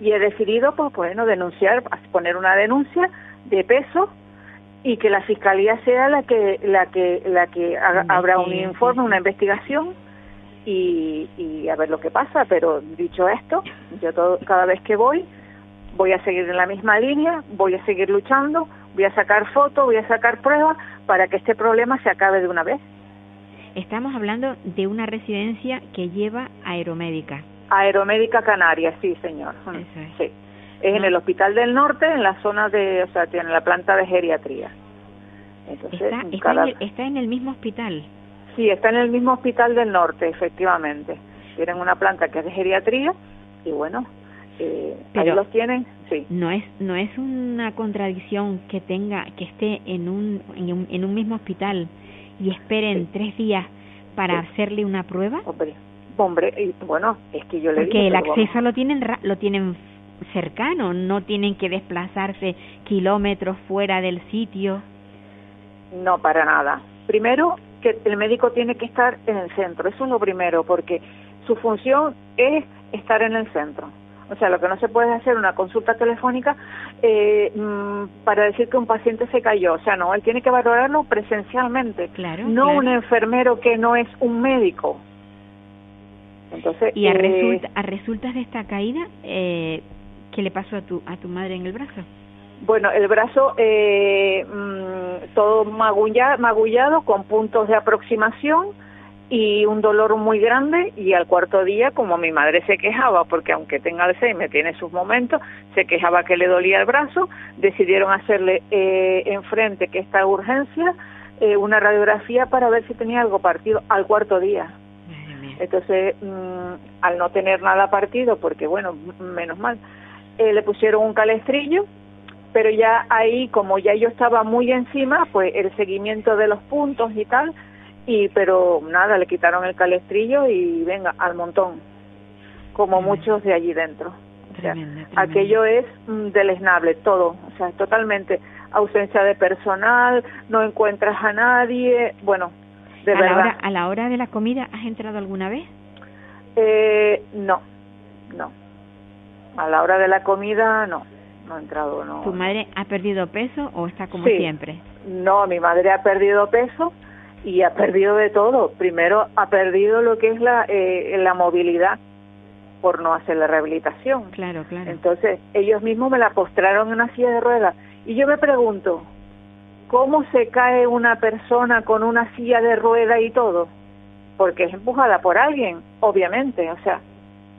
y he decidido, pues bueno, denunciar, poner una denuncia de peso y que la fiscalía sea la que la que la que haga, habrá un informe, una investigación y, y a ver lo que pasa. Pero dicho esto, yo todo, cada vez que voy voy a seguir en la misma línea, voy a seguir luchando, voy a sacar fotos, voy a sacar pruebas para que este problema se acabe de una vez. Estamos hablando de una residencia que lleva Aeromédica. Aeromédica Canarias, sí, señor. Eso es. Sí. Es en el Hospital del Norte, en la zona de, o sea, tiene la planta de geriatría. Entonces, está, está, en el, está en el mismo hospital. Sí, está en el mismo Hospital del Norte, efectivamente. Tienen una planta que es de geriatría y bueno, eh, Pero ahí los tienen, sí. No es no es una contradicción que tenga que esté en un en un, en un mismo hospital y esperen tres días para hacerle una prueba? Hombre, hombre, bueno, es que yo le Porque el acceso lo tienen lo tienen cercano, no tienen que desplazarse kilómetros fuera del sitio. No, para nada. Primero, que el médico tiene que estar en el centro, eso es lo primero, porque su función es estar en el centro. O sea, lo que no se puede hacer una consulta telefónica eh, mm, para decir que un paciente se cayó. O sea, no, él tiene que valorarlo presencialmente. Claro. No un enfermero que no es un médico. Entonces, y a, eh, resulta, a resultas de esta caída, eh, ¿qué le pasó a tu a tu madre en el brazo? Bueno, el brazo eh, mm, todo magulla, magullado con puntos de aproximación y un dolor muy grande y al cuarto día como mi madre se quejaba porque aunque tenga Alzheimer tiene sus momentos se quejaba que le dolía el brazo decidieron hacerle eh, enfrente que está urgencia eh, una radiografía para ver si tenía algo partido al cuarto día. Entonces mm, al no tener nada partido porque bueno menos mal eh, le pusieron un calestrillo pero ya ahí como ya yo estaba muy encima pues el seguimiento de los puntos y tal y pero nada, le quitaron el calestrillo y venga, al montón, como muchos de allí dentro. O sea, aquello es mm, deleznable, todo, o sea, totalmente ausencia de personal, no encuentras a nadie, bueno, de ¿A verdad. La hora, ¿A la hora de la comida has entrado alguna vez? Eh, no, no. A la hora de la comida, no, no he entrado, no. ¿Tu madre ha perdido peso o está como Sí. siempre? No, mi madre ha perdido peso y ha perdido de todo. Primero ha perdido lo que es la, eh, la movilidad por no hacer la rehabilitación. Claro, claro. Entonces, ellos mismos me la postraron en una silla de ruedas. Y yo me pregunto, ¿cómo se cae una persona con una silla de rueda y todo? Porque es empujada por alguien, obviamente. O sea,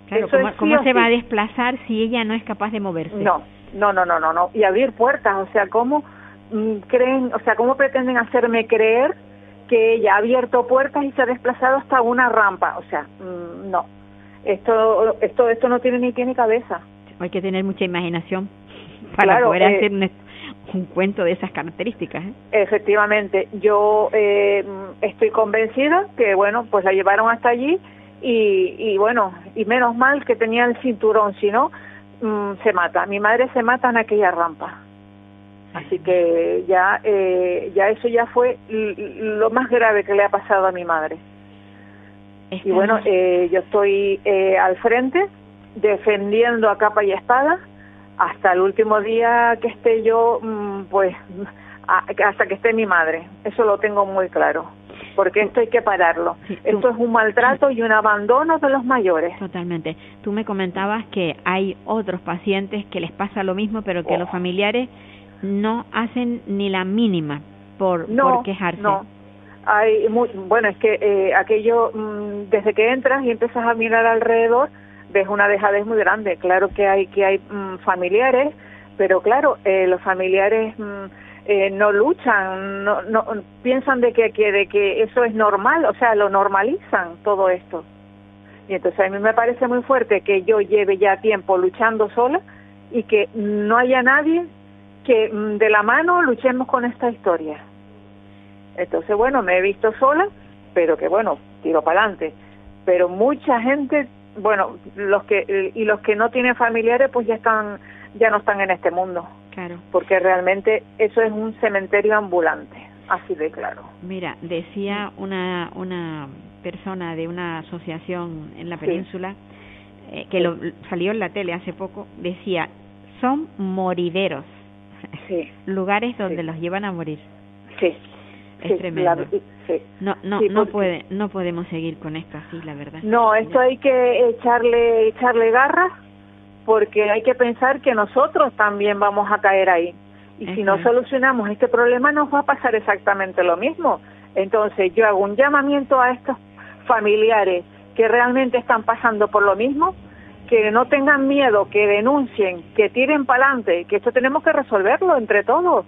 Claro, eso ¿cómo, es sí cómo o se va a desplazar si ella no es capaz de moverse? No, no, no, no, no, no. Y abrir puertas, o sea, ¿cómo mm, creen, o sea, cómo pretenden hacerme creer que ella ha abierto puertas y se ha desplazado hasta una rampa? O sea, mm, no. Esto, esto, esto no tiene ni tiene cabeza. Hay que tener mucha imaginación para Claro, poder eh, hacer un, un cuento de esas características. ¿eh? Efectivamente, yo eh, mm, estoy convencida que, bueno, pues la llevaron hasta allí y, y bueno, y menos mal que tenía el cinturón, si no, mm, se mata. Mi madre se mata en aquella rampa. Así que ya, eh, ya eso ya fue lo más grave que le ha pasado a mi madre. Y bueno, eh, yo estoy eh, al frente defendiendo a capa y espada hasta el último día que esté yo, mm, pues hasta que esté mi madre. Eso lo tengo muy claro. Porque esto hay que pararlo. esto es un maltrato y un abandono de los mayores. Totalmente. Tú me comentabas que hay otros pacientes que les pasa lo mismo, pero que los oh. familiares no hacen ni la mínima por, por quejarse. No, hay muy, bueno, es que eh, aquello, mm, desde que entras y empiezas a mirar alrededor, ves una dejadez muy grande. Claro que hay que hay mm, familiares, pero claro, eh, los familiares mm, eh, no luchan, no, no piensan de que, que, de que eso es normal, o sea, lo normalizan todo esto. Y entonces a mí me parece muy fuerte que yo lleve ya tiempo luchando sola y que no haya nadie que de la mano luchemos con esta historia. Entonces, bueno, me he visto sola, pero que bueno, tiro para adelante. Pero mucha gente, bueno, los que y los que no tienen familiares, pues ya están, ya no están en este mundo. Claro. Porque realmente eso es un cementerio ambulante, así de claro. Mira, decía una una persona de una asociación en la península eh, que lo, salió en la tele hace poco, decía, son morideros. Sí. Lugares donde los llevan a morir. Sí es tremendo. No, no, no puede, no podemos seguir con esto así, la verdad. No, esto hay que echarle, echarle garras, porque hay que pensar que nosotros también vamos a caer ahí. Y si no solucionamos este problema, nos va a pasar exactamente lo mismo. Entonces, yo hago un llamamiento a estos familiares que realmente están pasando por lo mismo, que no tengan miedo, que denuncien, que tiren para adelante, que esto tenemos que resolverlo entre todos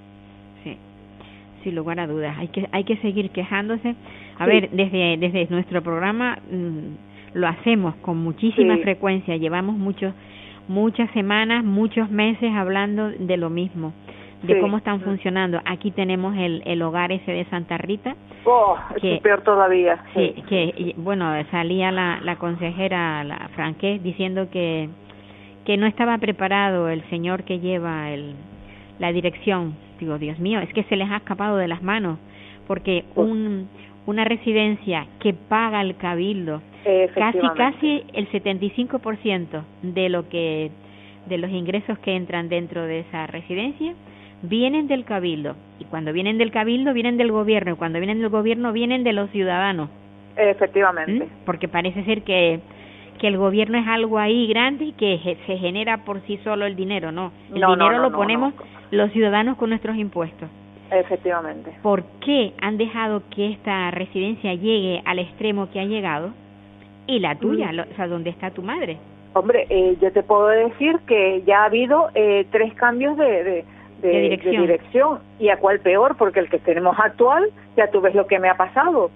sin lugar a dudas. Hay que, hay que seguir quejándose. A ver, desde, desde nuestro programa mm, lo hacemos con muchísima frecuencia. Llevamos muchos, muchas semanas, muchos meses hablando de lo mismo, de cómo están funcionando. Aquí tenemos el, el hogar ese de Santa Rita. Oh, que, es peor todavía. Sí, que, bueno, salía la, la consejera, la Franqués, diciendo que, que no estaba preparado el señor que lleva el, la dirección digo, Dios mío, es que se les ha escapado de las manos, porque un, una residencia que paga el cabildo, casi casi el 75% de lo que de los ingresos que entran dentro de esa residencia vienen del cabildo y cuando vienen del cabildo vienen del gobierno y cuando vienen del gobierno vienen de los ciudadanos. Efectivamente. ¿Mm? Porque parece ser que que el gobierno es algo ahí grande y que se genera por sí solo el dinero, no. El dinero lo ponemos los ciudadanos con nuestros impuestos. Efectivamente. ¿Por qué han dejado que esta residencia llegue al extremo que ha llegado? Y la tuya, mm. o sea, ¿dónde está tu madre? Hombre, eh, yo te puedo decir que ya ha habido eh, tres cambios de, de, dirección. y a cuál peor, porque el que tenemos actual, ya tú ves lo que me ha pasado.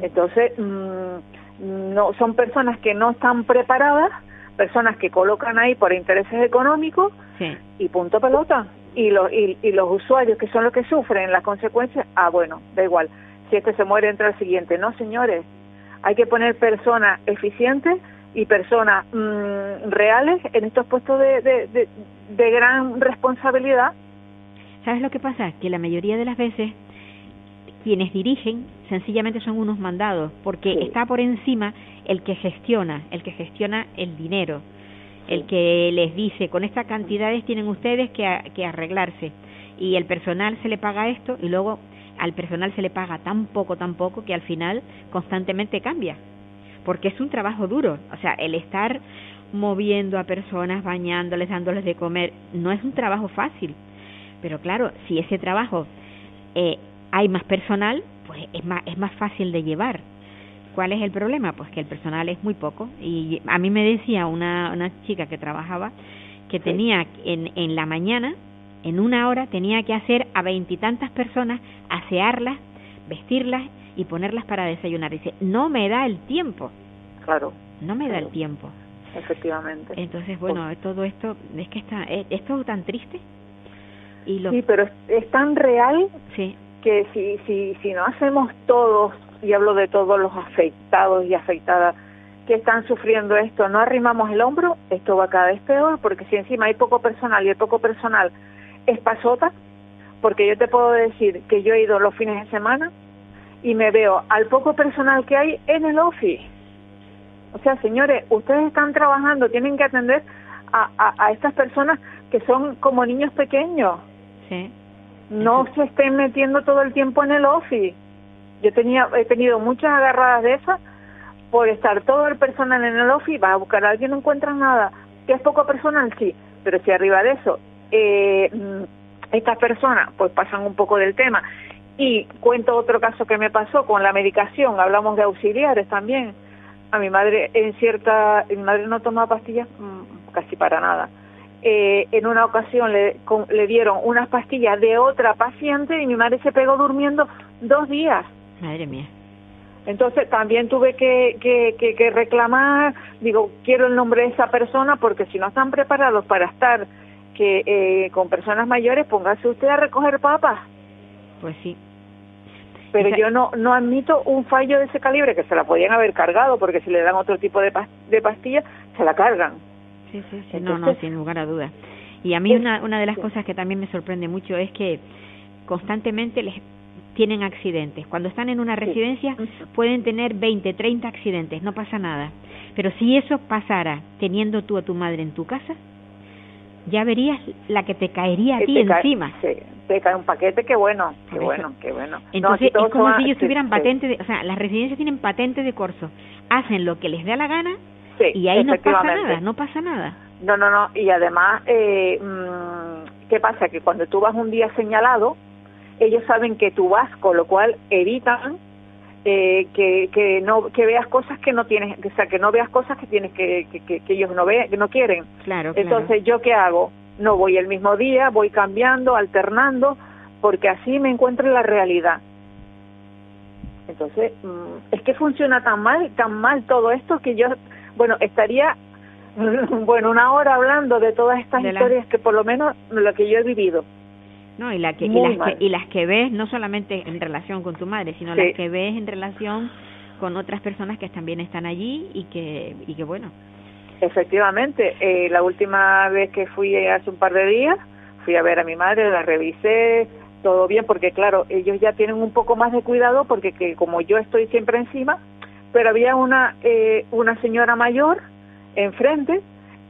Entonces, mm, no son personas que no están preparadas, personas que colocan ahí por intereses económicos y punto pelota. Y, los y, los usuarios que son los que sufren las consecuencias, ah, bueno, da igual. Si este se muere, entra el siguiente. No, señores, hay que poner personas eficientes y personas mm, reales en estos puestos de, de, de, gran responsabilidad. ¿Sabes lo que pasa? Que la mayoría de las veces quienes dirigen sencillamente son unos mandados, porque está por encima el que gestiona, el que gestiona el dinero el que les dice, con estas cantidades tienen ustedes que, que arreglarse y el personal se le paga esto y luego al personal se le paga tan poco, tan poco que al final constantemente cambia, porque es un trabajo duro, o sea, el estar moviendo a personas, bañándoles, dándoles de comer, no es un trabajo fácil, pero claro, si ese trabajo eh, hay más personal, pues es más, es más fácil de llevar. ¿Cuál es el problema? Pues que el personal es muy poco. Y a mí me decía una, una chica que trabajaba que tenía en, en la mañana, en una hora, tenía que hacer a veintitantas personas, asearlas, vestirlas y ponerlas para desayunar. Dice, no me da el tiempo. Claro. No me da el tiempo. Efectivamente. Entonces, bueno, pues todo esto, es que está, es, todo tan triste. Y lo... Sí, pero es, tan real sí. que si, si, si no hacemos todos y hablo de todos los afectados y afectadas que están sufriendo esto, no arrimamos el hombro, esto va cada vez peor, porque si encima hay poco personal y el poco personal es pasota, porque yo te puedo decir que yo he ido los fines de semana y me veo al poco personal que hay en el office. O sea, señores, ustedes están trabajando, tienen que atender a, a, a estas personas que son como niños pequeños. Sí. No se estén metiendo todo el tiempo en el office. Yo tenía, he tenido muchas agarradas de esas por estar todo el personal en el office, vas a buscar a alguien, no encuentras nada. Que es poco personal, sí, pero si arriba de eso, eh, mm, estas personas pues pasan un poco del tema. Y cuento otro caso que me pasó con la medicación, hablamos de auxiliares también. A mi madre en cierta, mi madre no toma pastillas mm, casi para nada. Eh, en una ocasión le, con- le dieron unas pastillas de otra paciente y mi madre se pegó durmiendo dos días. Madre mía. Entonces también tuve que, que, que, que reclamar, digo, quiero el nombre de esa persona porque si no están preparados para estar que eh, con personas mayores, póngase usted a recoger papas. Pues sí. Pero Esa- yo no no admito un fallo de ese calibre que se la podían haber cargado porque si le dan otro tipo de, de pastilla se la cargan. Sí, sí, sí. No, no, sin lugar a dudas. Y a mí una, una de las cosas que también me sorprende mucho es que constantemente les tienen accidentes. Cuando están en una residencia pueden tener 20, 30 accidentes, no pasa nada. Pero si eso pasara teniendo tú a tu madre en tu casa, ya verías la que te caería a ti cae- encima. sí, te cae un paquete, qué bueno, qué bueno, qué bueno. No, Entonces todos es como son- si ellos sí, tuvieran sí, patente, de, o sea, las residencias tienen patente de corso, hacen lo que les da la gana y ahí no pasa nada, no pasa nada. No, no, no. Y además, eh, mm, ¿qué pasa? Que cuando tú vas un día señalado, ellos saben que tú vas, con lo cual evitan eh, que, que no que veas cosas que no tienes, o sea, que no veas cosas que tienes que, que, que, ellos no vean, que no quieren. Claro, claro. Entonces, ¿yo qué hago? No voy el mismo día, voy cambiando, alternando, porque así me encuentro en la realidad. Entonces, mm, es que funciona tan mal, tan mal todo esto que yo, bueno, estaría, bueno, una hora hablando de todas estas De la- historias que por lo menos lo que yo he vivido. No, y, la que, y, las mal. que, y las que ves no solamente en relación con tu madre, sino Sí. las que ves en relación con otras personas que también están allí y que, y que bueno, Efectivamente, eh, la última vez que fui eh, hace un par de días, fui a ver a mi madre, la revisé, todo bien, porque claro, ellos ya tienen un poco más de cuidado, porque que como yo estoy siempre encima, pero había una eh, una señora mayor enfrente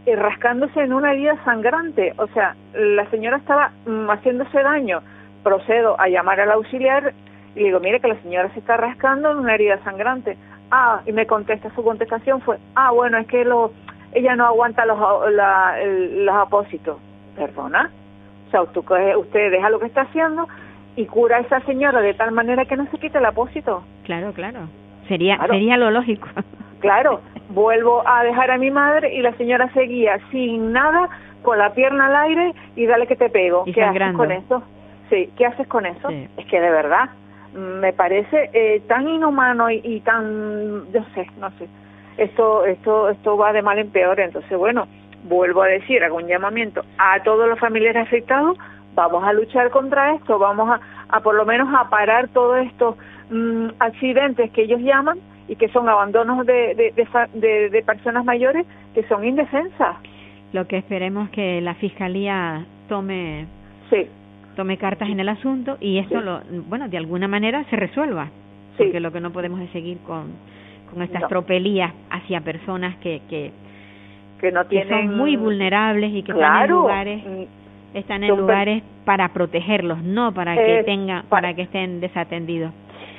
rascándose en una herida sangrante, o sea, la señora estaba mm, haciéndose daño. Procedo a llamar al auxiliar y le digo, mire que la señora se está rascando en una herida sangrante. Ah, y me contesta, su contestación fue, ah, bueno, es que lo, ella no aguanta los, la, el- los apósitos. Perdona. O sea, coge- usted deja lo que está haciendo y cura a esa señora de tal manera que no se quite el apósito. claro, claro. Sería, Claro. sería lo lógico. Claro, vuelvo a dejar a mi madre y la señora seguía sin nada, con la pierna al aire y dale que te pego. Y ¿Qué sangrando. haces con eso? Sí, ¿qué haces con eso? Sí. Es que de verdad me parece eh, tan inhumano y, y tan, yo sé, no sé. Esto, esto, esto va de mal en peor. Entonces, bueno, vuelvo a decir, hago un llamamiento a todos los familiares afectados. Vamos a luchar contra esto, vamos a, a por lo menos a parar todos estos mm, accidentes que ellos llaman y que son abandonos de, de, de, de- de personas mayores que son indefensas. Lo que esperemos que la fiscalía tome Sí, tome cartas en el asunto y esto Sí. lo bueno de alguna manera se resuelva Sí. porque lo que no podemos es seguir con con estas No. tropelías hacia personas que que, que no que tienen... son muy vulnerables y que están en lugares mm, están en lugares para protegerlos no para que Eh, tengan para- para que estén desatendidos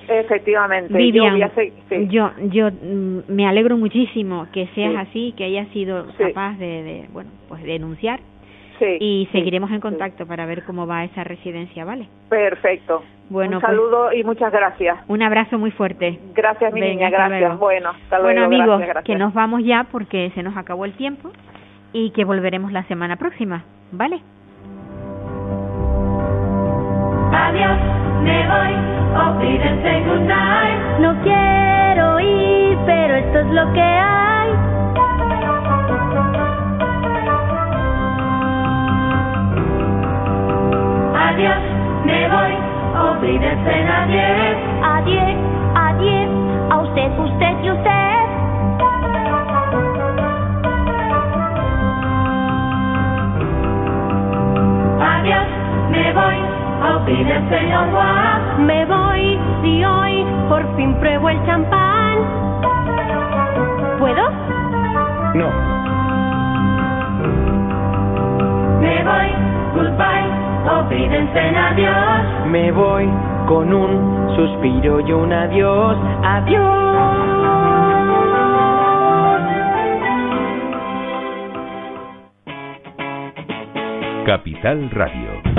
efectivamente. yo Vivian, se- sí. yo yo mm, me alegro muchísimo que seas Sí. así que hayas sido Sí. capaz de, de bueno pues denunciar Sí, y sí, seguiremos en sí. contacto para ver cómo va esa residencia vale Perfecto. Bueno, un pues- saludo y muchas gracias. un abrazo muy fuerte Gracias, mi Venga, niña, gracias. luego. Bueno, hasta luego. Bueno amigos, gracias, gracias. que nos vamos ya porque se nos acabó el tiempo y que volveremos la semana próxima, ¿vale? Adiós, me voy, No quiero ir, pero esto es lo que hay. Adiós, me voy, Wiedersehen, adiós. Adiós, adiós, a usted, usted y usted. Adiós, me voy, Alpines señor Bois. Me voy si hoy por fin pruebo el champán. ¿Puedo? No. Me voy, goodbye, olvídense en adiós. Me voy con un suspiro y un adiós, adiós. Capital Radio